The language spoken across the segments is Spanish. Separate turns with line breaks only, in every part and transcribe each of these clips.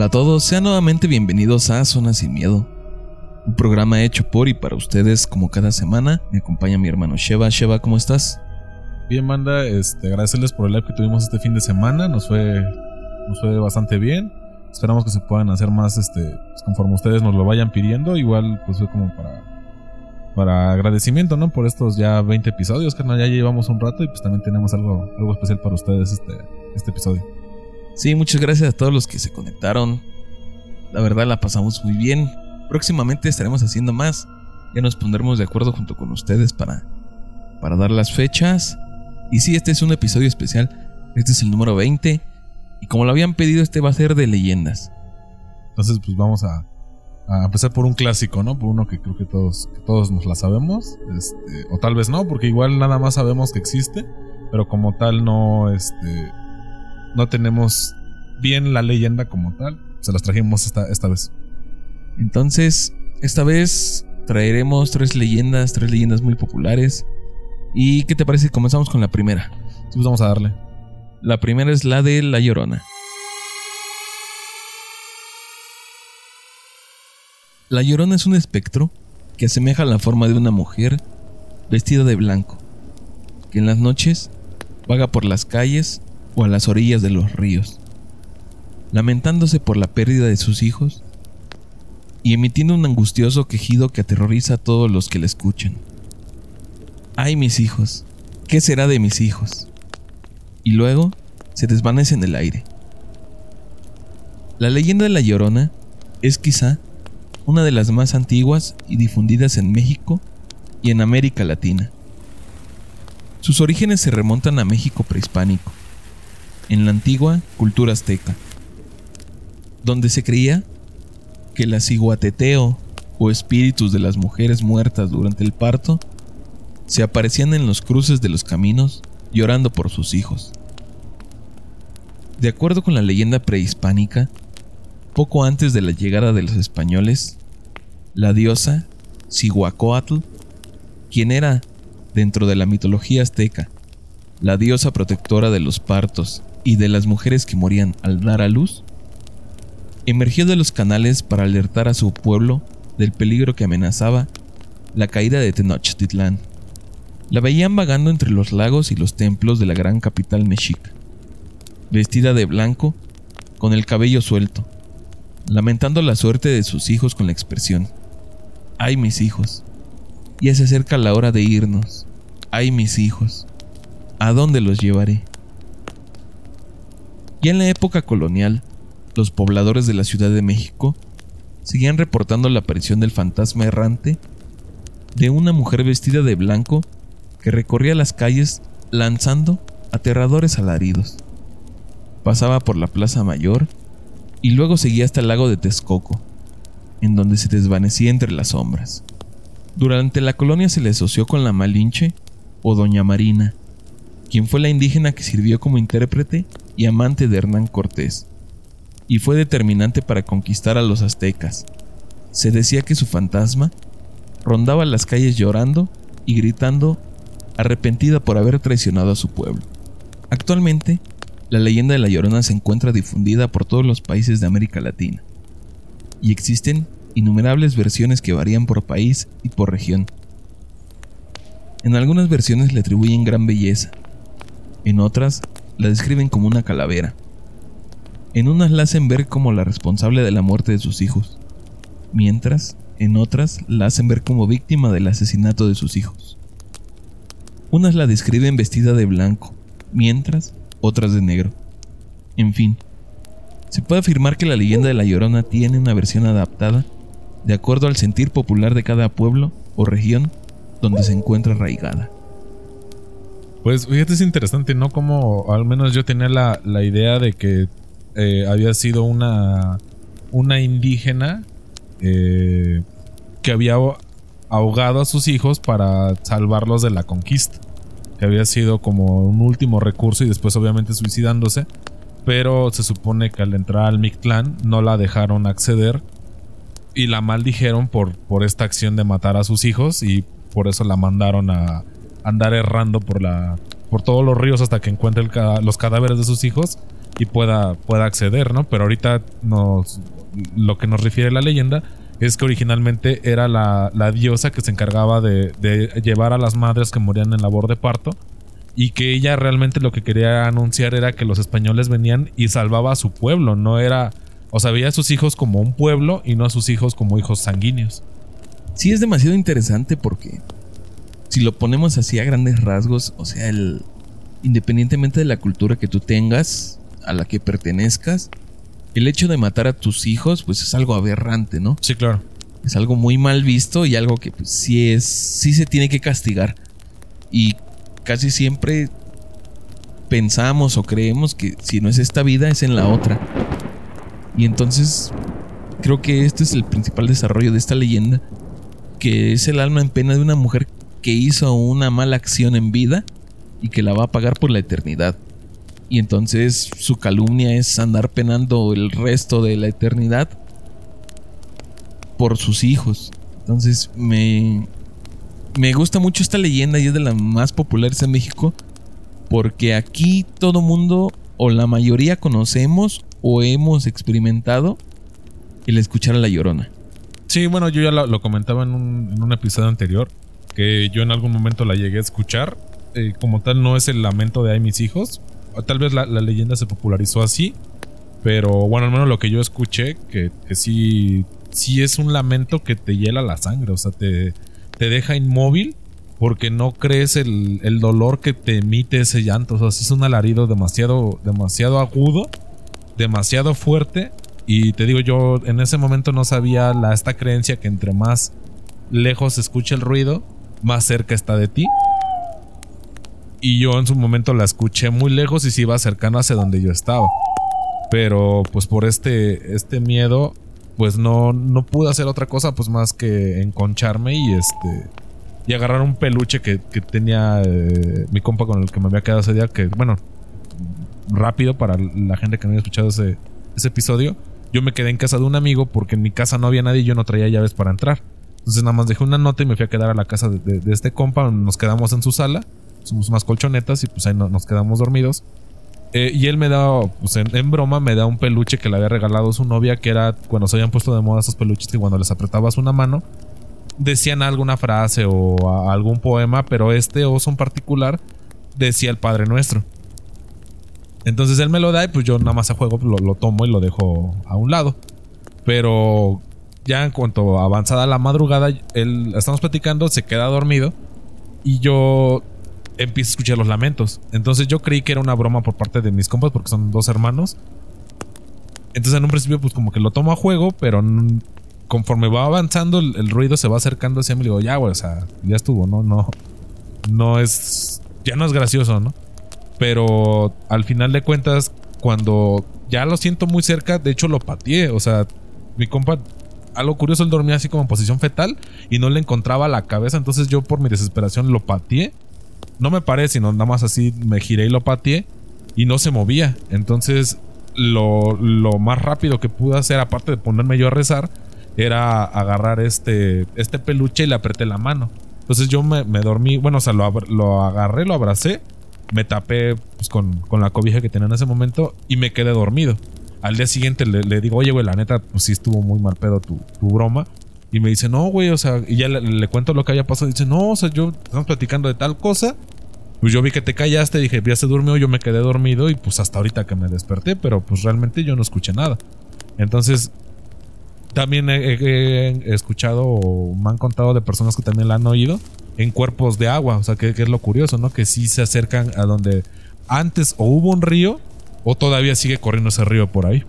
Hola a todos, sean nuevamente bienvenidos a Zona Sin Miedo, un programa hecho por y para ustedes como cada semana. Me acompaña mi hermano Sheva. Sheva, ¿cómo estás?
Bien, manda, este, agradecerles por el live que tuvimos este fin de semana, nos fue, nos fue bastante bien. Esperamos que se puedan hacer más, este, pues, conforme ustedes nos lo vayan pidiendo. Igual, pues fue como para, para agradecimiento, ¿no? Por estos ya 20 episodios, carnal, ya llevamos un rato y pues también tenemos algo, algo especial para ustedes este, este episodio.
Sí, muchas gracias a todos los que se conectaron. La verdad la pasamos muy bien. Próximamente estaremos haciendo más. Ya nos pondremos de acuerdo junto con ustedes para, para dar las fechas. Y sí, este es un episodio especial. Este es el número 20. Y como lo habían pedido, este va a ser de leyendas.
Entonces, pues vamos a, a empezar por un clásico, ¿no? Por uno que creo que todos, que todos nos la sabemos. Este, o tal vez no, porque igual nada más sabemos que existe. Pero como tal no, este, no tenemos bien la leyenda como tal. Se las trajimos esta, esta vez.
Entonces, esta vez traeremos tres leyendas, tres leyendas muy populares. ¿Y qué te parece si comenzamos con la primera?
Sí, pues vamos a darle.
La primera es la de La Llorona. La Llorona es un espectro que asemeja la forma de una mujer vestida de blanco, que en las noches vaga por las calles o a las orillas de los ríos, lamentándose por la pérdida de sus hijos y emitiendo un angustioso quejido que aterroriza a todos los que la escuchan. ¡Ay, mis hijos! ¿Qué será de mis hijos? Y luego se desvanece en el aire. La leyenda de la Llorona es quizá una de las más antiguas y difundidas en México y en América Latina. Sus orígenes se remontan a México prehispánico, en la antigua cultura azteca, donde se creía que la ciguateteo o espíritus de las mujeres muertas durante el parto se aparecían en los cruces de los caminos llorando por sus hijos. De acuerdo con la leyenda prehispánica, poco antes de la llegada de los españoles, la diosa Cihuacóatl, quien era, dentro de la mitología azteca, la diosa protectora de los partos y de las mujeres que morían al dar a luz, emergió de los canales para alertar a su pueblo del peligro que amenazaba la caída de Tenochtitlán. La veían vagando entre los lagos y los templos de la gran capital mexica, vestida de blanco, con el cabello suelto, lamentando la suerte de sus hijos con la expresión, ¡ay mis hijos! Ya se acerca la hora de irnos, ¡ay mis hijos! ¿A dónde los llevaré? Ya en la época colonial, los pobladores de la Ciudad de México seguían reportando la aparición del fantasma errante de una mujer vestida de blanco que recorría las calles lanzando aterradores alaridos. Pasaba por la Plaza Mayor y luego seguía hasta el lago de Texcoco, en donde se desvanecía entre las sombras. Durante la colonia se le asoció con la Malinche o Doña Marina, quien fue la indígena que sirvió como intérprete y amante de Hernán Cortés, y fue determinante para conquistar a los aztecas. Se decía que su fantasma rondaba las calles llorando y gritando arrepentida por haber traicionado a su pueblo. Actualmente, la leyenda de la Llorona se encuentra difundida por todos los países de América Latina, y existen innumerables versiones que varían por país y por región. En algunas versiones le atribuyen gran belleza, en otras la describen como una calavera, en unas la hacen ver como la responsable de la muerte de sus hijos, mientras en otras la hacen ver como víctima del asesinato de sus hijos. Unas la describen vestida de blanco, mientras otras de negro. En fin, se puede afirmar que la leyenda de La Llorona tiene una versión adaptada de acuerdo al sentir popular de cada pueblo o región donde se encuentra arraigada.
Pues fíjate, es interesante, ¿no? Como al menos yo tenía la, la idea de que eh, había sido una, una indígena eh, que había ahogado a sus hijos para salvarlos de la conquista. Que había sido como un último recurso y después obviamente suicidándose. Pero se supone que al entrar al Mictlán no la dejaron acceder y la maldijeron por, por esta acción de matar a sus hijos y por eso la mandaron a andar errando por, la, por todos los ríos hasta que encuentre los cadáveres de sus hijos y pueda, pueda acceder, ¿no? Pero ahorita nos, lo que nos refiere la leyenda es que originalmente era la, diosa que se encargaba de, de, llevar a las madres que morían en labor de parto y que ella realmente lo que quería anunciar era que los españoles venían y salvaba a su pueblo, no era, o sea, veía a sus hijos como un pueblo y no a sus hijos como hijos sanguíneos.
Sí, es demasiado interesante porque si lo ponemos así a grandes rasgos, o sea, el, independientemente de la cultura que tú tengas, a la que pertenezcas, el hecho de matar a tus hijos, pues es algo aberrante, ¿no?
Sí, claro.
Es algo muy mal visto y algo que pues, sí es, sí se tiene que castigar. Y casi siempre pensamos o creemos que si no es esta vida es en la otra. Y entonces creo que este es el principal desarrollo de esta leyenda, que es el alma en pena de una mujer que hizo una mala acción en vida y que la va a pagar por la eternidad. Y entonces su calumnia es andar penando el resto de la eternidad por sus hijos. Entonces me, me gusta mucho esta leyenda y es de las más populares en México porque aquí todo mundo o la mayoría conocemos o hemos experimentado el escuchar a la llorona.
Sí, bueno, yo ya lo, comentaba en un, en un, episodio anterior, que yo en algún momento la llegué a escuchar. Eh, como tal, no es el lamento de ay mis hijos. Tal vez la, leyenda se popularizó así. Pero bueno, al menos lo que yo escuché, que, que sí, sí es un lamento que te hiela la sangre. O sea, te, te deja inmóvil porque no crees el, el, dolor que te emite ese llanto. O sea, es un alarido demasiado, demasiado agudo, demasiado fuerte y te digo, yo en ese momento no sabía la, esta creencia que entre más lejos se escucha el ruido, más cerca está de ti. Y yo en su momento la escuché muy lejos y se iba acercando hacia donde yo estaba. Pero pues por este, este miedo, pues no, no pude hacer otra cosa pues más que enconcharme y este... Y agarrar un peluche que, tenía eh, mi compa con el que me había quedado ese día, que bueno, rápido para la gente que no había escuchado ese, ese episodio yo me quedé en casa de un amigo porque en mi casa no había nadie y yo no traía llaves para entrar. Entonces nada más dejé una nota y me fui a quedar a la casa de, este compa. Nos quedamos en su sala. Somos más colchonetas y pues ahí nos quedamos dormidos. Eh, y él me da, pues en, broma, me da un peluche que le había regalado su novia, que era cuando se habían puesto de moda esos peluches que cuando les apretabas una mano, decían alguna frase o algún poema, pero este oso en particular decía el Padre Nuestro. Entonces él me lo da y pues yo nada más a juego pues, lo, tomo y lo dejo a un lado. Pero ya en cuanto avanzada la madrugada, él estamos platicando, se queda dormido y yo empiezo a escuchar los lamentos. Entonces yo creí que era una broma por parte de mis compas porque son dos hermanos. Entonces en un principio pues como que lo tomo a juego, pero conforme va avanzando el, ruido se va acercando hacia mí y digo, ya güey, o sea, ya estuvo, ¿no? No, no es, ya no es gracioso, ¿no? Pero al final de cuentas, cuando ya lo siento muy cerca, de hecho lo pateé. O sea, mi compa, algo curioso, él dormía así como en posición fetal y no le encontraba la cabeza. Entonces yo por mi desesperación lo pateé. No me paré, sino nada más así me giré y lo pateé y no se movía. Entonces lo, lo más rápido que pude hacer, aparte de ponerme yo a rezar, era agarrar este, este peluche y le apreté la mano. Entonces yo me, dormí, bueno, o sea, lo, lo agarré, lo abracé me tapé pues, con, la cobija que tenía en ese momento y me quedé dormido. Al día siguiente le, digo, oye, güey, la neta, pues sí estuvo muy mal pedo tu, broma. Y me dice, no, güey, o sea, y ya le, cuento lo que había pasado. Dice, no, o sea, yo estamos platicando de tal cosa. Pues yo vi que te callaste, dije, ya se durmió, yo me quedé dormido y pues hasta ahorita que me desperté, pero pues realmente yo no escuché nada. Entonces, también he, escuchado o me han contado de personas que también la han oído en cuerpos de agua. O sea, que, es lo curioso, ¿no? Que sí se acercan a donde antes o hubo un río o todavía sigue corriendo ese río por ahí.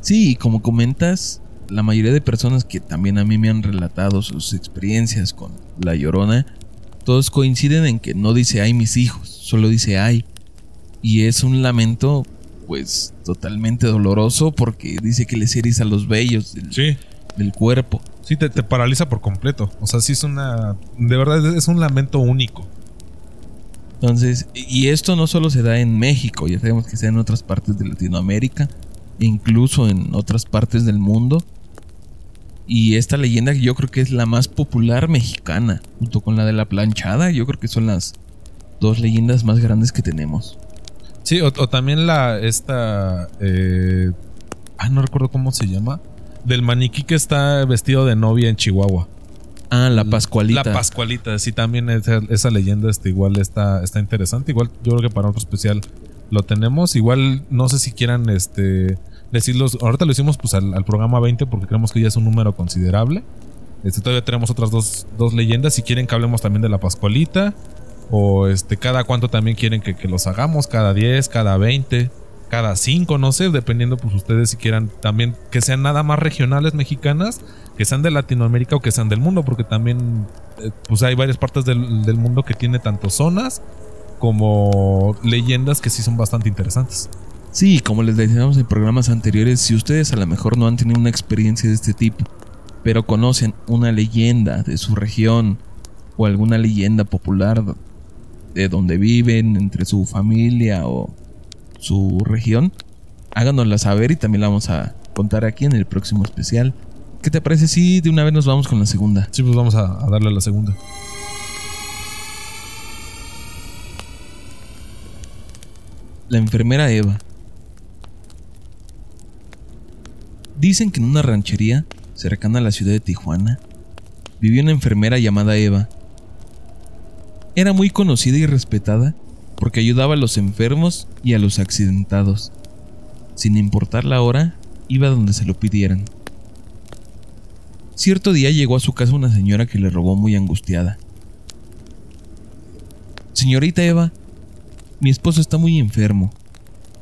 Sí, como comentas, la mayoría de personas que también a mí me han relatado sus experiencias con la llorona, todos coinciden en que no dice ay mis hijos, solo dice ay. Y es un lamento pues totalmente doloroso porque dice que les eriza los vellos del, del cuerpo.
Sí, te, paraliza por completo. O sea, sí es una. De verdad es un lamento único.
Entonces, y esto no solo se da en México, ya sabemos que se da en otras partes de Latinoamérica, incluso en otras partes del mundo. Y esta leyenda yo creo que es la más popular mexicana, junto con la de la planchada, yo creo que son las dos leyendas más grandes que tenemos.
Sí, o, también la, esta, eh, ah, no recuerdo cómo se llama, del maniquí que está vestido de novia en Chihuahua.
Ah, la Pascualita.
La Pascualita, sí, también esa, esa leyenda este, igual está, está interesante. Igual yo creo que para otro especial lo tenemos. Igual no sé si quieran este decirlos. Ahorita lo hicimos pues al, programa 20 porque creemos que ya es un número considerable. Este, todavía tenemos otras dos, dos, leyendas. Si quieren que hablemos también de la Pascualita. O este, cada cuánto también quieren que, que los hagamos. Cada 10, cada 20, cada 5, no sé. Dependiendo pues ustedes si quieran también que sean nada más regionales mexicanas. Que sean de Latinoamérica o que sean del mundo. Porque también eh, pues hay varias partes del, del mundo que tiene tanto zonas como leyendas que sí son bastante interesantes.
Sí, como les decíamos en programas anteriores, si ustedes a lo mejor no han tenido una experiencia de este tipo, pero conocen una leyenda de su región o alguna leyenda popular de donde viven, entre su familia o su región, háganosla saber y también la vamos a contar aquí en el próximo especial. ¿Qué te parece si de una vez nos vamos con la segunda?
Sí, pues vamos a, a darle a la segunda.
La enfermera Eva. Dicen que en una ranchería cercana a la ciudad de Tijuana vivía una enfermera llamada Eva. Era muy conocida y respetada porque ayudaba a los enfermos y a los accidentados. Sin importar la hora, iba donde se lo pidieran. Cierto día llegó a su casa una señora que le robó muy angustiada. Señorita Eva, mi esposo está muy enfermo.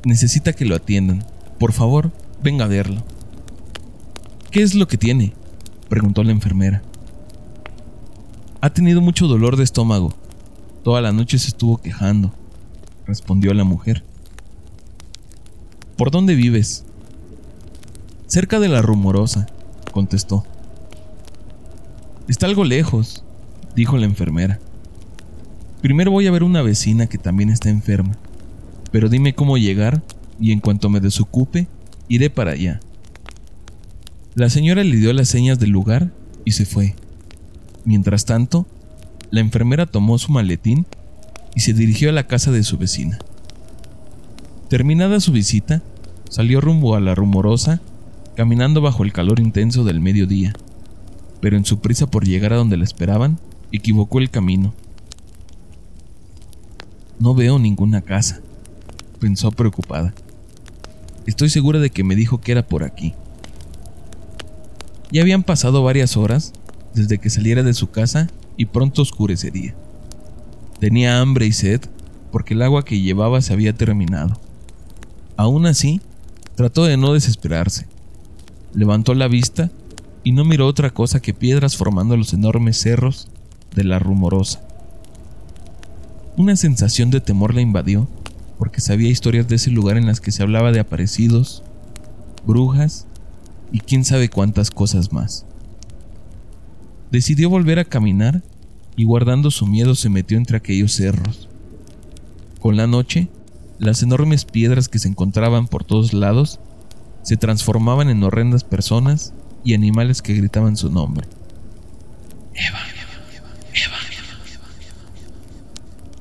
Necesita que lo atiendan. Por favor, venga a verlo. ¿Qué es lo que tiene? preguntó la enfermera. Ha tenido mucho dolor de estómago. Toda la noche se estuvo quejando, respondió la mujer. ¿Por dónde vives? Cerca de la rumorosa, contestó. Está algo lejos, dijo la enfermera. Primero voy a ver una vecina que también está enferma, pero dime cómo llegar y en cuanto me desocupe, iré para allá. La señora le dio las señas del lugar y se fue. Mientras tanto, la enfermera tomó su maletín y se dirigió a la casa de su vecina. Terminada su visita, salió rumbo a la rumorosa, caminando bajo el calor intenso del mediodía, pero en su prisa por llegar a donde la esperaban, equivocó el camino no veo ninguna casa, pensó preocupada. Estoy segura de que me dijo que era por aquí. Ya habían pasado varias horas desde que saliera de su casa y pronto oscurecería. Tenía hambre y sed porque el agua que llevaba se había terminado. Aún así, trató de no desesperarse. Levantó la vista y no miró otra cosa que piedras formando los enormes cerros de la rumorosa. Una sensación de temor la invadió, porque sabía historias de ese lugar en las que se hablaba de aparecidos, brujas y quién sabe cuántas cosas más. Decidió volver a caminar y guardando su miedo se metió entre aquellos cerros. Con la noche, las enormes piedras que se encontraban por todos lados se transformaban en horrendas personas y animales que gritaban su nombre. Eva,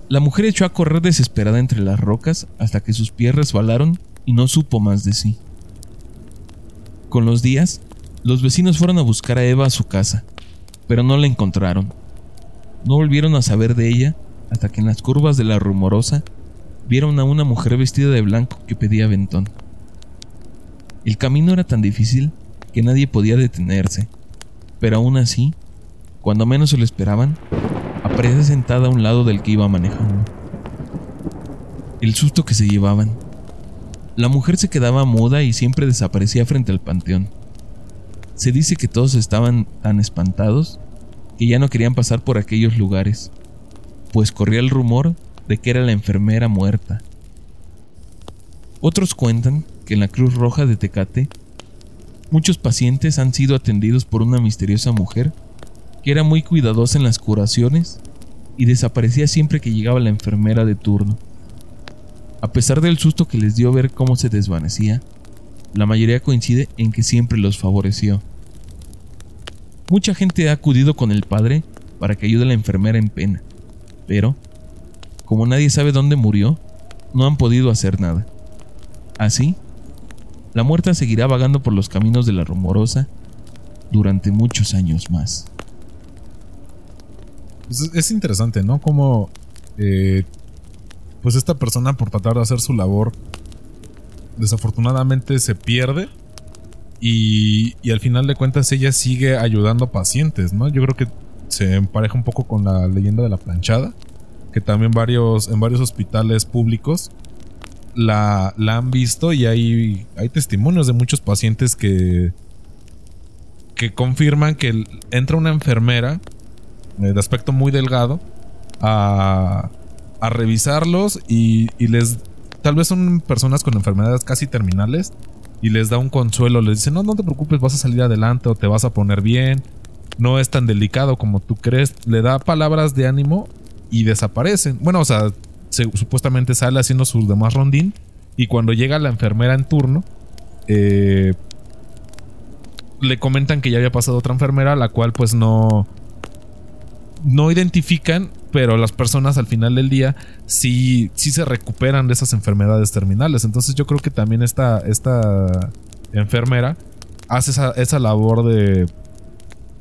la mujer echó a correr desesperada entre las rocas hasta que sus pies resbalaron y no supo más de sí. Con los días, los vecinos fueron a buscar a Eva a su casa, pero no la encontraron. No volvieron a saber de ella hasta que en las curvas de la rumorosa vieron a una mujer vestida de blanco que pedía ventón. El camino era tan difícil que nadie podía detenerse, pero aún así, cuando menos se lo esperaban, aparece sentada a un lado del que iba manejando. El susto que se llevaban. La mujer se quedaba muda y siempre desaparecía frente al panteón. Se dice que todos estaban tan espantados que ya no querían pasar por aquellos lugares, pues corría el rumor de que era la enfermera muerta. Otros cuentan que en la Cruz Roja de Tecate, muchos pacientes han sido atendidos por una misteriosa mujer que era muy cuidadosa en las curaciones y desaparecía siempre que llegaba la enfermera de turno. A pesar del susto que les dio ver cómo se desvanecía, la mayoría coincide en que siempre los favoreció. Mucha gente ha acudido con el padre para que ayude a la enfermera en pena, pero, como nadie sabe dónde murió, no han podido hacer nada. Así, la muerta seguirá vagando por los caminos de la rumorosa durante muchos años más.
Pues es interesante, ¿no? Como eh, pues esta persona por tratar de hacer su labor desafortunadamente se pierde y, y, al final de cuentas ella sigue ayudando pacientes, ¿no? Yo creo que se empareja un poco con la leyenda de la planchada, que también varios, en varios hospitales públicos la, la han visto y hay, hay testimonios de muchos pacientes que, que confirman que entra una enfermera de aspecto muy delgado a, a revisarlos y, y, les... Tal vez son personas con enfermedades casi terminales y les da un consuelo, les dice, no, no te preocupes, vas a salir adelante o te vas a poner bien, no es tan delicado como tú crees, le da palabras de ánimo y desaparecen. Bueno, o sea, supuestamente sale haciendo su demás rondín y cuando llega la enfermera en turno, eh, le comentan que ya había pasado otra enfermera, la cual pues no no identifican, pero las personas al final del día sí, sí se recuperan de esas enfermedades terminales. Entonces yo creo que también esta, esta enfermera hace esa, esa labor de,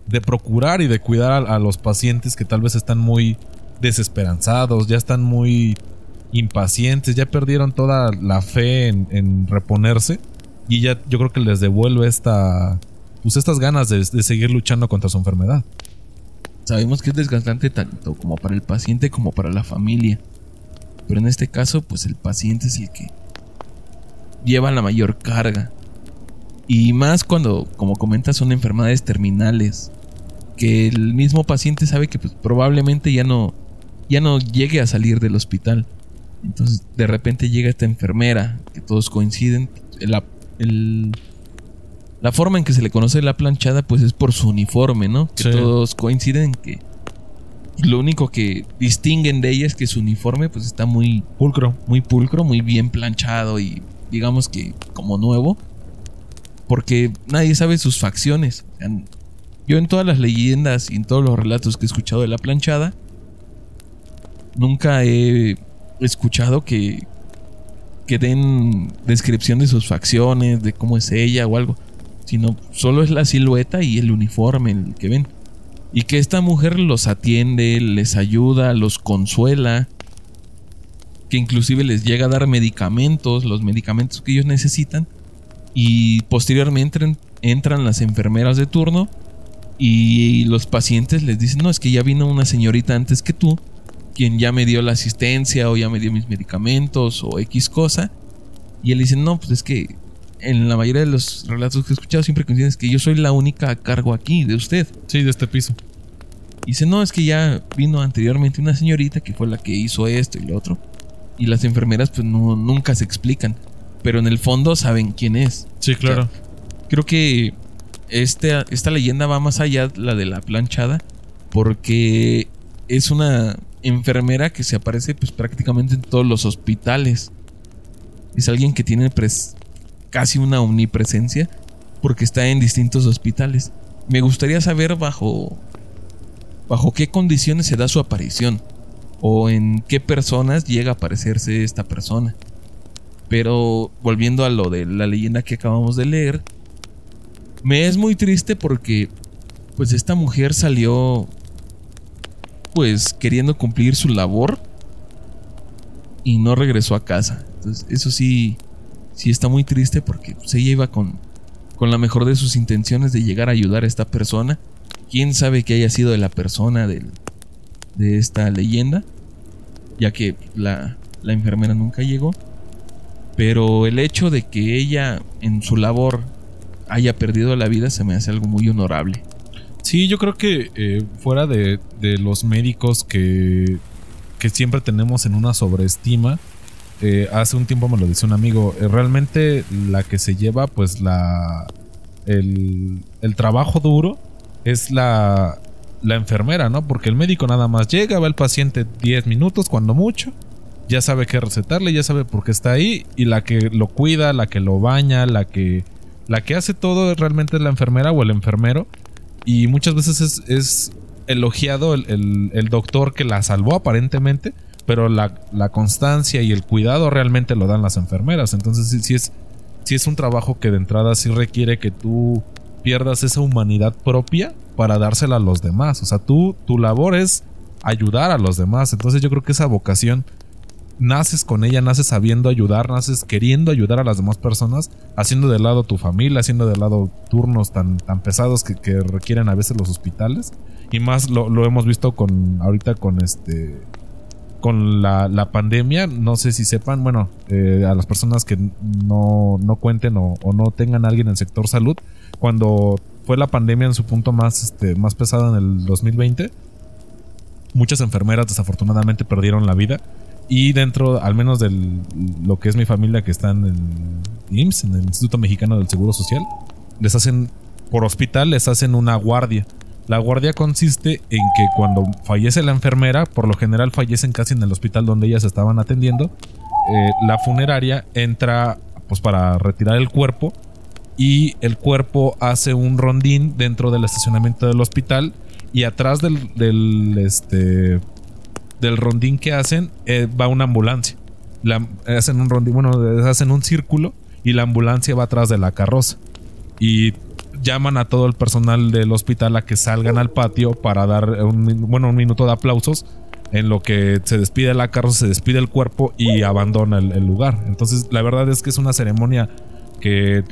de procurar y de cuidar a, los pacientes que tal vez están muy desesperanzados, ya están muy impacientes, ya perdieron toda la fe en, en reponerse y ya yo creo que les devuelve esta pues estas ganas de, de seguir luchando contra su enfermedad.
Sabemos que es desgastante tanto como para el paciente como para la familia. Pero en este caso, pues el paciente es el que lleva la mayor carga. Y más cuando, como comentas, son enfermedades terminales. Que el mismo paciente sabe que pues, probablemente ya no, ya no llegue a salir del hospital. Entonces de repente llega esta enfermera, que todos coinciden. El, el, la forma en que se le conoce la planchada, pues es por su uniforme, ¿no? Que sí. todos coinciden en que lo único que distinguen de ella es que su uniforme, pues está muy
pulcro,
muy pulcro, muy bien planchado y digamos que como nuevo, porque nadie sabe sus facciones. Yo en todas las leyendas y en todos los relatos que he escuchado de la planchada, nunca he escuchado que que den descripción de sus facciones, de cómo es ella o algo sino solo es la silueta y el uniforme el que ven. Y que esta mujer los atiende, les ayuda, los consuela, que inclusive les llega a dar medicamentos, los medicamentos que ellos necesitan, y posteriormente entran las enfermeras de turno y los pacientes les dicen, no, es que ya vino una señorita antes que tú, quien ya me dio la asistencia o ya me dio mis medicamentos o X cosa. Y él dice, no, pues es que en la mayoría de los relatos que he escuchado siempre coinciden que yo soy la única a cargo aquí de usted.
Sí, de este piso.
Y dice, no, es que ya vino anteriormente una señorita que fue la que hizo esto y lo otro. Y las enfermeras pues no, nunca se explican. Pero en el fondo saben quién es.
Sí, claro.
O sea, creo que este, esta leyenda va más allá, la de la planchada, porque es una enfermera que se aparece pues prácticamente en todos los hospitales. Es alguien que tiene pres casi una omnipresencia porque está en distintos hospitales. Me gustaría saber bajo bajo qué condiciones se da su aparición o en qué personas llega a aparecerse esta persona. Pero volviendo a lo de la leyenda que acabamos de leer, me es muy triste porque pues esta mujer salió pues queriendo cumplir su labor y no regresó a casa. Entonces, eso sí sí está muy triste porque pues, ella iba con, con la mejor de sus intenciones de llegar a ayudar a esta persona. Quién sabe que haya sido de la persona del, de esta leyenda, ya que la, la enfermera nunca llegó. Pero el hecho de que ella en su labor haya perdido la vida se me hace algo muy honorable.
Sí, yo creo que eh, fuera de, de, los médicos que, que siempre tenemos en una sobreestima, eh, hace un tiempo me lo dice un amigo, eh, realmente la que se lleva pues la el, el trabajo duro es la, la, enfermera, ¿no? Porque el médico nada más llega, va el paciente 10 minutos cuando mucho, ya sabe qué recetarle, ya sabe por qué está ahí y la que lo cuida, la que lo baña, la que la que hace todo realmente es la enfermera o el enfermero y muchas veces es, elogiado el, el, el doctor que la salvó aparentemente pero la, la constancia y el cuidado realmente lo dan las enfermeras. Entonces sí, sí es, es un trabajo que de entrada sí requiere que tú pierdas esa humanidad propia para dársela a los demás. O sea, tú, tu labor es ayudar a los demás. Entonces yo creo que esa vocación naces con ella, naces sabiendo ayudar, naces queriendo ayudar a las demás personas, haciendo de lado tu familia, haciendo de lado turnos tan, tan pesados que, que requieren a veces los hospitales. Y más lo, lo, hemos visto con ahorita con este con la, la pandemia. No sé si sepan, bueno, eh, a las personas que no, no cuenten o, no tengan a alguien en el sector salud, cuando fue la pandemia en su punto más, este, más pesado en el 2020, muchas enfermeras desafortunadamente perdieron la vida y dentro, al menos de lo que es mi familia que está en el IMSS, en el Instituto Mexicano del Seguro Social, les hacen, por hospital, les hacen una guardia. La guardia consiste en que cuando fallece la enfermera, por lo general fallecen casi en el hospital donde ellas estaban atendiendo, eh, la funeraria entra pues para retirar el cuerpo y el cuerpo hace un rondín dentro del estacionamiento del hospital y atrás del, este del rondín que hacen eh, va una ambulancia. La, hacen un rondín, bueno, hacen un círculo y la ambulancia va atrás de la carroza. Y llaman a todo el personal del hospital a que salgan al patio para dar un, bueno, un minuto de aplausos en lo que se despide la carroza, se despide el cuerpo y abandona el, el lugar. Entonces, la verdad es que es una ceremonia que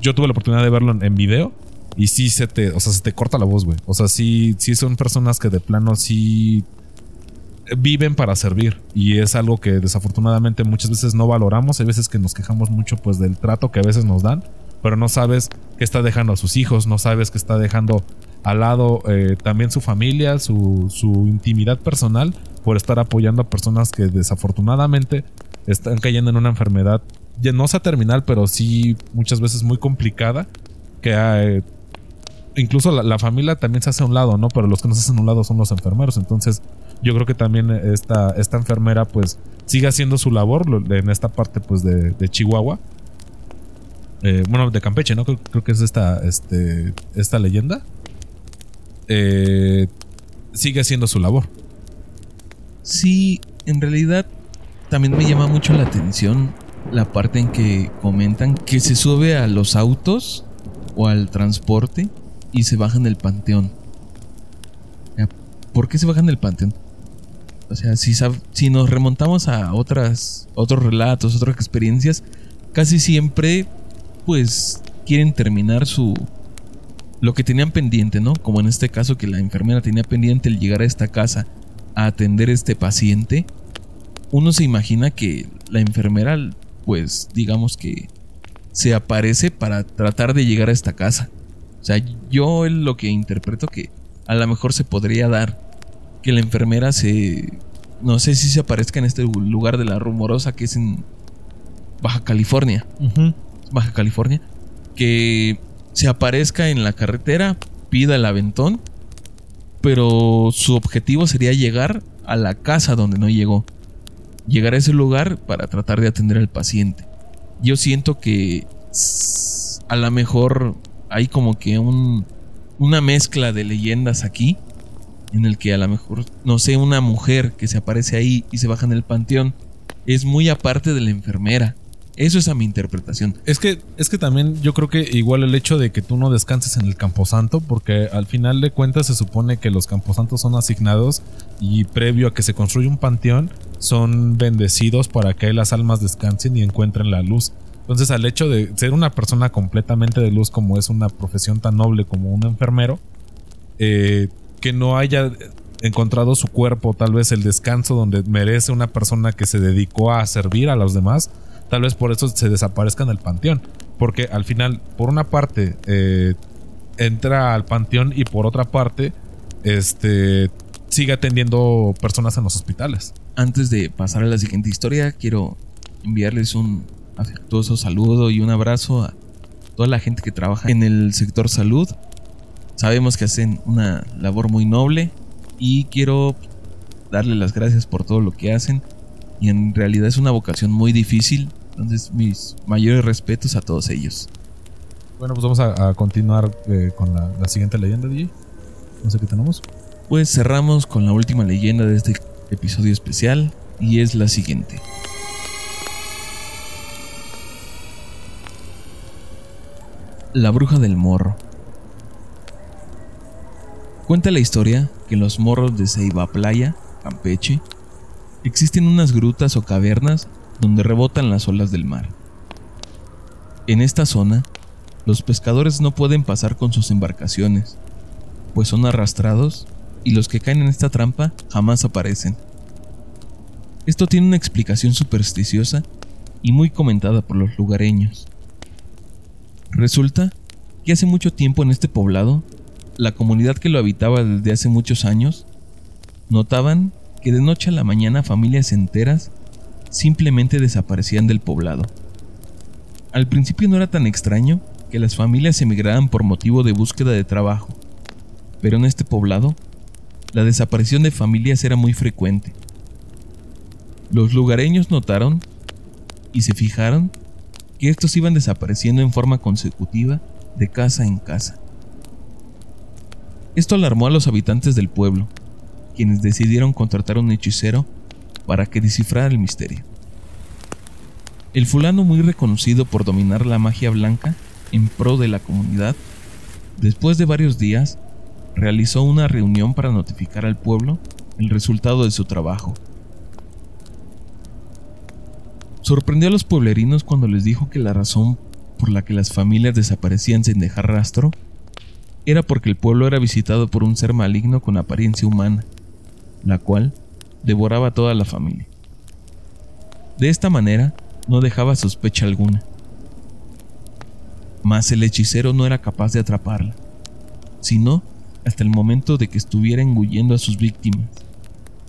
yo tuve la oportunidad de verlo en, en video y sí se te, o sea, se te corta la voz, güey. O sea, sí, sí son personas que de plano sí viven para servir y es algo que desafortunadamente muchas veces no valoramos, hay veces que nos quejamos mucho pues del trato que a veces nos dan, pero no sabes que está dejando a sus hijos, no sabes que está dejando al lado eh, también su familia, su, su intimidad personal por estar apoyando a personas que desafortunadamente están cayendo en una enfermedad, ya no sea terminal, pero sí muchas veces muy complicada, que eh, incluso la, familia también se hace a un lado, ¿no? Pero los que no se hacen a un lado son los enfermeros. Entonces, yo creo que también esta, esta enfermera, pues, sigue haciendo su labor en esta parte, pues, de, de Chihuahua. Eh, bueno, de Campeche, ¿no? Creo, que es esta, este, esta leyenda. Eh, sigue haciendo su labor.
Sí, en realidad también me llama mucho la atención la parte en que comentan que se sube a los autos o al transporte y se bajan del panteón. ¿Por qué se bajan del panteón? O sea, si, si nos remontamos a otras, otros relatos, otras experiencias, casi siempre, pues, quieren terminar su... Lo que tenían pendiente, ¿no? Como en este caso que la enfermera tenía pendiente el llegar a esta casa a atender a este paciente. Uno se imagina que la enfermera, pues, digamos que se aparece para tratar de llegar a esta casa. O sea, yo lo que interpreto que a lo mejor se podría dar que la enfermera se... No sé si se aparezca en este lugar de la rumorosa que es en Baja California. Baja California. Que se aparezca en la carretera, pida el aventón, pero su objetivo sería llegar a la casa donde no llegó. Llegar a ese lugar para tratar de atender al paciente. Yo siento que a lo mejor hay como que un, una mezcla de leyendas aquí, en el que a lo mejor, no sé, una mujer que se aparece ahí y se baja en el panteón, es muy aparte de la enfermera. Eso es a mi interpretación.
Es que, es que también yo creo que igual el hecho de que tú no descanses en el camposanto, porque al final de cuentas se supone que los camposantos son asignados y previo a que se construya un panteón, son bendecidos para que las almas descansen y encuentren la luz. Entonces, al hecho de ser una persona completamente de luz, como es una profesión tan noble como un enfermero, eh, que no haya encontrado su cuerpo, tal vez el descanso donde merece una persona que se dedicó a servir a los demás, tal vez por eso se desaparezca en el panteón. Porque al final, por una parte, eh, entra al panteón y por otra parte, este sigue atendiendo personas en los hospitales.
Antes de pasar a la siguiente historia, quiero enviarles un afectuoso saludo y un abrazo a toda la gente que trabaja en el sector salud. Sabemos que hacen una labor muy noble y quiero darle las gracias por todo lo que hacen. Y en realidad es una vocación muy difícil. Entonces mis mayores respetos a todos ellos.
Bueno, pues vamos a, a continuar eh, con la, la, siguiente leyenda, DJ. No sé qué tenemos.
Pues cerramos con la última leyenda de este episodio especial, y es la siguiente. La bruja del morro. Cuenta la historia que en los morros de Ceiba Playa, Campeche, existen unas grutas o cavernas donde rebotan las olas del mar. En esta zona, los pescadores no pueden pasar con sus embarcaciones, pues son arrastrados y los que caen en esta trampa jamás aparecen. Esto tiene una explicación supersticiosa y muy comentada por los lugareños. Resulta que hace mucho tiempo en este poblado, la comunidad que lo habitaba desde hace muchos años, notaban que de noche a la mañana familias enteras simplemente desaparecían del poblado. Al principio no era tan extraño que las familias emigraran por motivo de búsqueda de trabajo, pero en este poblado, la desaparición de familias era muy frecuente. Los lugareños notaron y se fijaron que estos iban desapareciendo en forma consecutiva de casa en casa. Esto alarmó a los habitantes del pueblo, quienes decidieron contratar a un hechicero para que descifrara el misterio. El fulano muy reconocido por dominar la magia blanca en pro de la comunidad, después de varios días, realizó una reunión para notificar al pueblo el resultado de su trabajo. Sorprendió a los pueblerinos cuando les dijo que la razón por la que las familias desaparecían sin dejar rastro era porque el pueblo era visitado por un ser maligno con apariencia humana, la cual devoraba a toda la familia. De esta manera, no dejaba sospecha alguna. Mas el hechicero no era capaz de atraparla, sino hasta el momento de que estuviera engullendo a sus víctimas,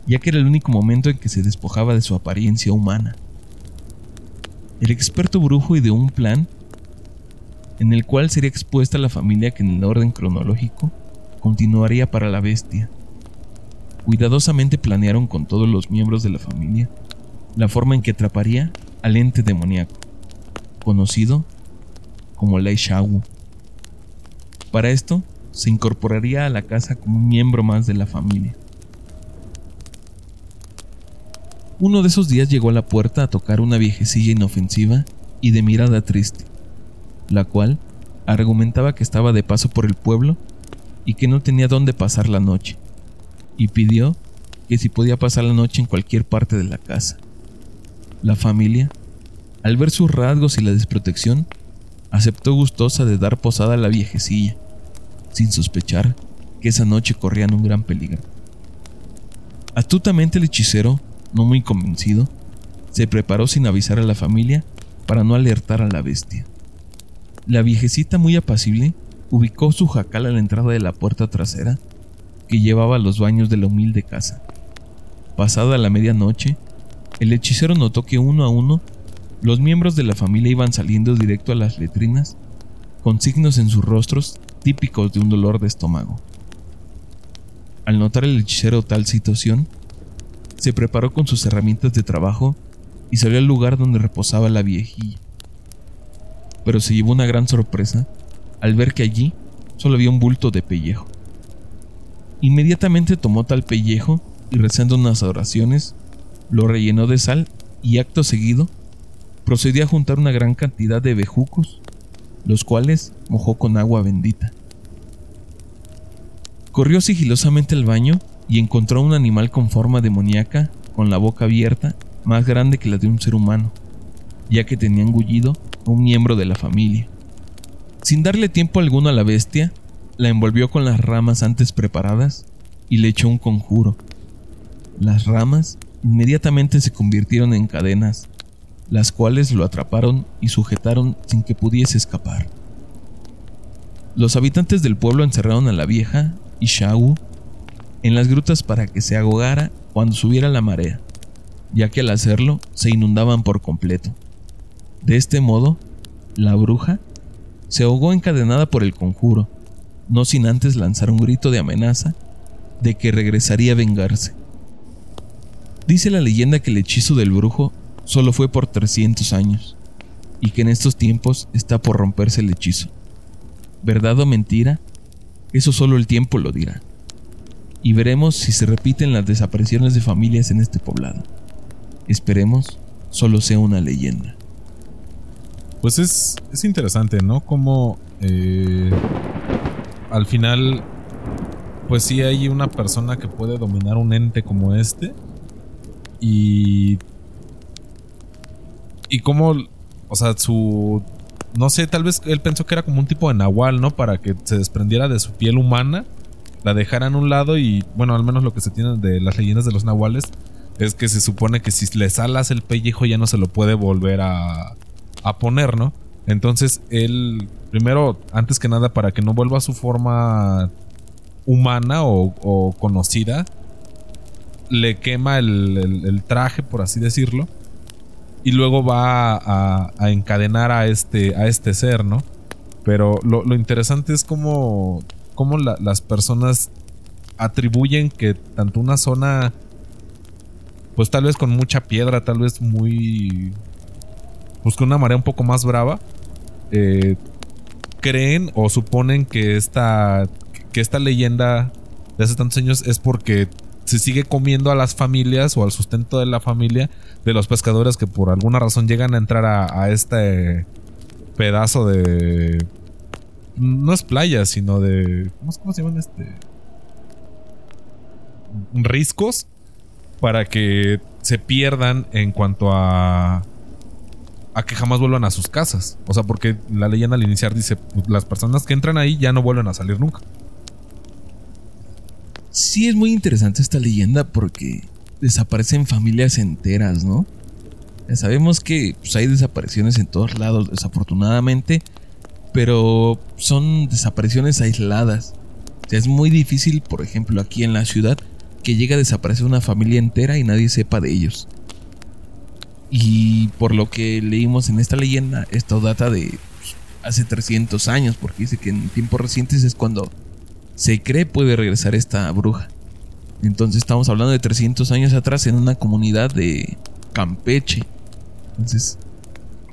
ya que era el único momento en que se despojaba de su apariencia humana. El experto brujo ideó un plan en el cual sería expuesta la familia que en el orden cronológico continuaría para la bestia. Cuidadosamente planearon con todos los miembros de la familia la forma en que atraparía al ente demoníaco, conocido como Lei Shawu. Para esto, se incorporaría a la casa como un miembro más de la familia. Uno de esos días llegó a la puerta a tocar una viejecilla inofensiva y de mirada triste, la cual argumentaba que estaba de paso por el pueblo y que no tenía dónde pasar la noche, y pidió que si podía pasar la noche en cualquier parte de la casa. La familia, al ver sus rasgos y la desprotección, aceptó gustosa de dar posada a la viejecilla, sin sospechar que esa noche corrían un gran peligro. Astutamente el hechicero, no muy convencido, se preparó sin avisar a la familia para no alertar a la bestia. La viejecita muy apacible ubicó su jacal a la entrada de la puerta trasera que llevaba a los baños de la humilde casa. Pasada la medianoche, el hechicero notó que uno a uno los miembros de la familia iban saliendo directo a las letrinas, con signos en sus rostros típicos de un dolor de estómago. Al notar el hechicero tal situación, se preparó con sus herramientas de trabajo y salió al lugar donde reposaba la viejilla. Pero se llevó una gran sorpresa al ver que allí solo había un bulto de pellejo. Inmediatamente tomó tal pellejo y rezando unas oraciones, lo rellenó de sal y acto seguido procedió a juntar una gran cantidad de bejucos, los cuales mojó con agua bendita. Corrió sigilosamente al baño y encontró un animal con forma demoníaca, con la boca abierta, más grande que la de un ser humano, ya que tenía engullido a un miembro de la familia. Sin darle tiempo alguno a la bestia, la envolvió con las ramas antes preparadas y le echó un conjuro. Las ramas inmediatamente se convirtieron en cadenas, las cuales lo atraparon y sujetaron sin que pudiese escapar. Los habitantes del pueblo encerraron a la vieja y Shau en las grutas para que se ahogara cuando subiera la marea, ya que al hacerlo se inundaban por completo. De este modo, la bruja se ahogó encadenada por el conjuro, no sin antes lanzar un grito de amenaza de que regresaría a vengarse. Dice la leyenda que el hechizo del brujo solo fue por 300 años y que en estos tiempos está por romperse el hechizo. ¿Verdad o mentira? Eso solo el tiempo lo dirá. Y veremos si se repiten las desapariciones de familias en este poblado. esperemos solo sea una leyenda.
Pues es, es interesante, ¿no? Como eh, al final, pues sí hay una persona que puede dominar un ente como este. Y. Y como, o sea, su. No sé, tal vez él pensó que era como un tipo de nahual, ¿no? Para que se desprendiera de su piel humana, la dejaran a un lado y, bueno, al menos lo que se tiene de las leyendas de los nahuales es que se supone que si le salas el pellejo ya no se lo puede volver a, a poner, ¿no? Entonces él, primero, antes que nada, para que no vuelva a su forma humana o, conocida, le quema el, traje, por así decirlo, y luego va a, encadenar a este, a este ser, ¿no? Pero lo, interesante es cómo, cómo las personas atribuyen que tanto una zona, pues tal vez con mucha piedra, tal vez muy pues con una marea un poco más brava, eh, creen o suponen que esta, que esta leyenda de hace tantos años es porque se sigue comiendo a las familias o al sustento de la familia de los pescadores que por alguna razón llegan a entrar a, este pedazo de... No es playa, sino de... ¿Cómo, cómo se llaman este? Riscos para que se pierdan en cuanto a a que jamás vuelvan a sus casas. O sea, porque la leyenda al iniciar dice, pues, las personas que entran ahí ya no vuelven a salir nunca.
Sí, es muy interesante esta leyenda porque desaparecen familias enteras, ¿no? Sabemos que pues, hay desapariciones en todos lados, desafortunadamente, pero son desapariciones aisladas. O sea, es muy difícil, por ejemplo, aquí en la ciudad, que llegue a desaparecer una familia entera y nadie sepa de ellos. Y por lo que leímos en esta leyenda, esto data de pues, hace 300 años, porque dice que en tiempos recientes es cuando se cree puede regresar esta bruja. Entonces estamos hablando de 300 años atrás en una comunidad de Campeche. Entonces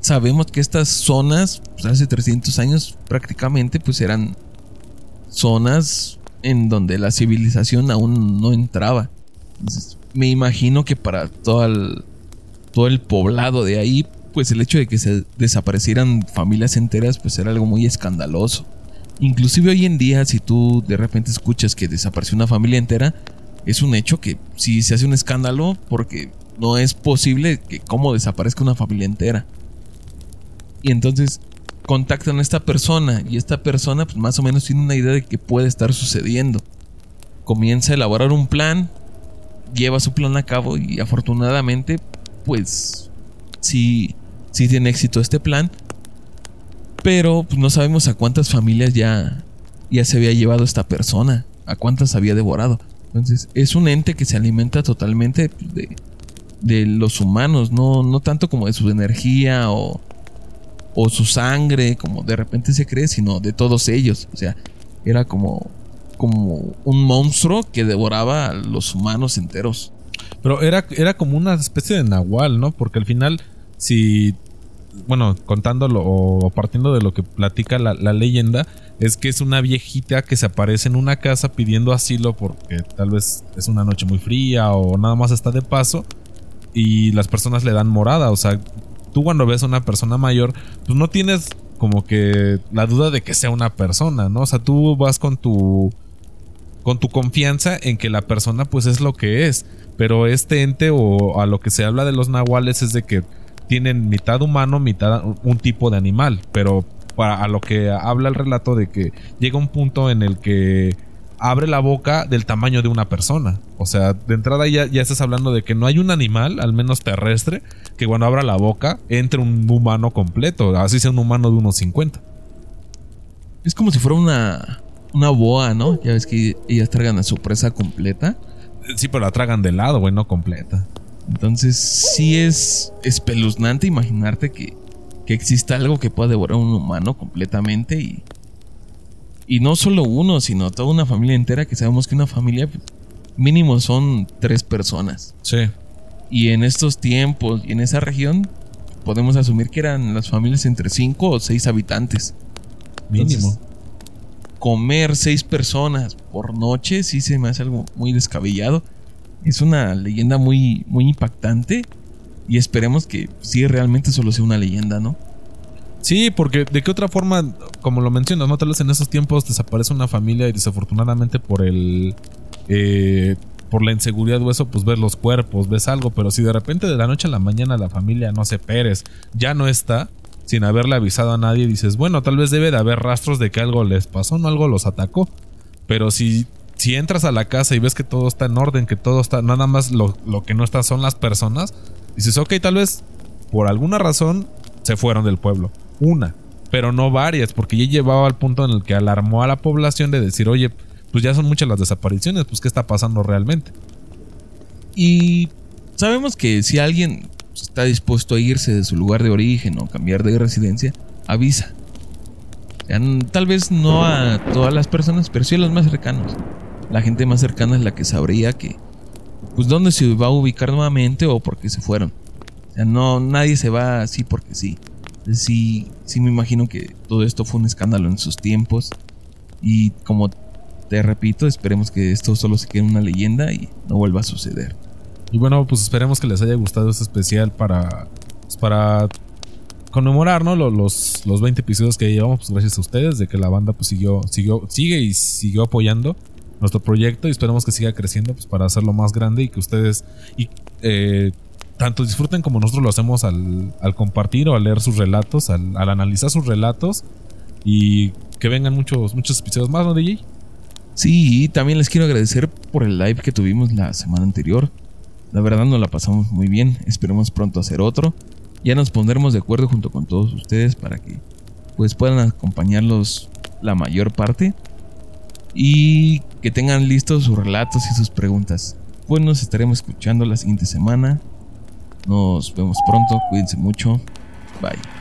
sabemos que estas zonas, pues hace 300 años prácticamente, pues eran zonas en donde la civilización aún no entraba. Entonces, me imagino que para todo el, todo el poblado de ahí, pues el hecho de que se desaparecieran familias enteras, pues era algo muy escandaloso. Inclusive hoy en día, si tú de repente escuchas que desapareció una familia entera, es un hecho que sí se hace un escándalo porque no es posible que cómo desaparezca una familia entera. Y entonces contactan a esta persona y esta persona pues más o menos tiene una idea de qué puede estar sucediendo. Comienza a elaborar un plan, lleva su plan a cabo y afortunadamente pues sí, sí tiene éxito este plan. Pero pues, no sabemos a cuántas familias ya, ya se había llevado esta persona, a cuántas había devorado. Entonces es un ente que se alimenta totalmente pues, de, los humanos, no, no tanto como de su energía o, o su sangre, como de repente se cree, sino de todos ellos. O sea, era como, como un monstruo que devoraba a los humanos enteros.
Pero era, era como una especie de nahual, ¿no? Porque al final, si. Bueno, contándolo o partiendo de lo que platica la, leyenda, es que es una viejita que se aparece en una casa pidiendo asilo porque tal vez es una noche muy fría o nada más está de paso y las personas le dan morada. O sea, tú cuando ves a una persona mayor, pues no tienes como que la duda de que sea una persona, ¿no? O sea, tú vas con tu con tu confianza en que la persona pues es lo que es. Pero este ente o a lo que se habla de los nahuales es de que tienen mitad humano, mitad un tipo de animal. Pero a lo que habla el relato de que llega un punto en el que abre la boca del tamaño de una persona. O sea, de entrada ya, ya estás hablando de que no hay un animal, al menos terrestre, que cuando abra la boca entre un humano completo, así sea un humano de unos 50.
Es como si fuera una, una boa, ¿no? Ya ves que ellas tragan a su presa completa.
Sí, pero la tragan de lado, güey, no completa.
Entonces, sí es espeluznante imaginarte que, que exista algo que pueda devorar a un humano completamente y. Y no solo uno, sino toda una familia entera, que sabemos que una familia mínimo son tres personas.
Sí.
Y en estos tiempos y en esa región, podemos asumir que eran las familias entre cinco o seis habitantes.
Mínimo
comer seis personas por noche sí se me hace algo muy descabellado. Es una leyenda muy, muy impactante. Y esperemos que sí realmente solo sea una leyenda, ¿no?
Sí, porque de qué otra forma, como lo mencionas, ¿no? Tal vez en esos tiempos desaparece una familia y desafortunadamente por el. Eh, por la inseguridad o eso, pues ves los cuerpos, ves algo, pero si de repente de la noche a la mañana la familia, no sé, Pérez, ya no está, sin haberle avisado a nadie, dices, bueno, tal vez debe de haber rastros de que algo les pasó, no algo los atacó. Pero si, si entras a la casa y ves que todo está en orden, que todo está, nada más lo, lo que no está son las personas, dices, ok, tal vez por alguna razón se fueron del pueblo. Una, pero no varias, porque ya llevaba al punto en el que alarmó a la población de decir, oye, pues ya son muchas las desapariciones, pues qué está pasando realmente.
Y sabemos que si alguien está dispuesto a irse de su lugar de origen o cambiar de residencia, avisa. tal vez no a todas las personas, pero sí a los más cercanos. La gente más cercana es la que sabría que, pues, dónde se va a ubicar nuevamente o por qué se fueron. O sea, no, nadie se va así porque sí. Sí, sí me imagino que todo esto fue un escándalo en sus tiempos. Y como te repito, esperemos que esto solo se quede una leyenda y no vuelva a suceder.
Y bueno, pues esperemos que les haya gustado este especial para, pues para conmemorar ¿no? los, los 20 episodios que llevamos, pues gracias a ustedes, de que la banda pues siguió, siguió, sigue y siguió apoyando nuestro proyecto y esperemos que siga creciendo pues para hacerlo más grande y que ustedes y, eh, tanto disfruten como nosotros lo hacemos al, al compartir o al leer sus relatos, al, al, analizar sus relatos y que vengan muchos, muchos episodios más, ¿no, DJ?
Sí, también les quiero agradecer por el live que tuvimos la semana anterior. La verdad nos la pasamos muy bien, esperemos pronto hacer otro. Ya nos pondremos de acuerdo junto con todos ustedes para que pues puedan acompañarlos la mayor parte y que tengan listos sus relatos y sus preguntas. Pues nos estaremos escuchando la siguiente semana. Nos vemos pronto, cuídense mucho. Bye.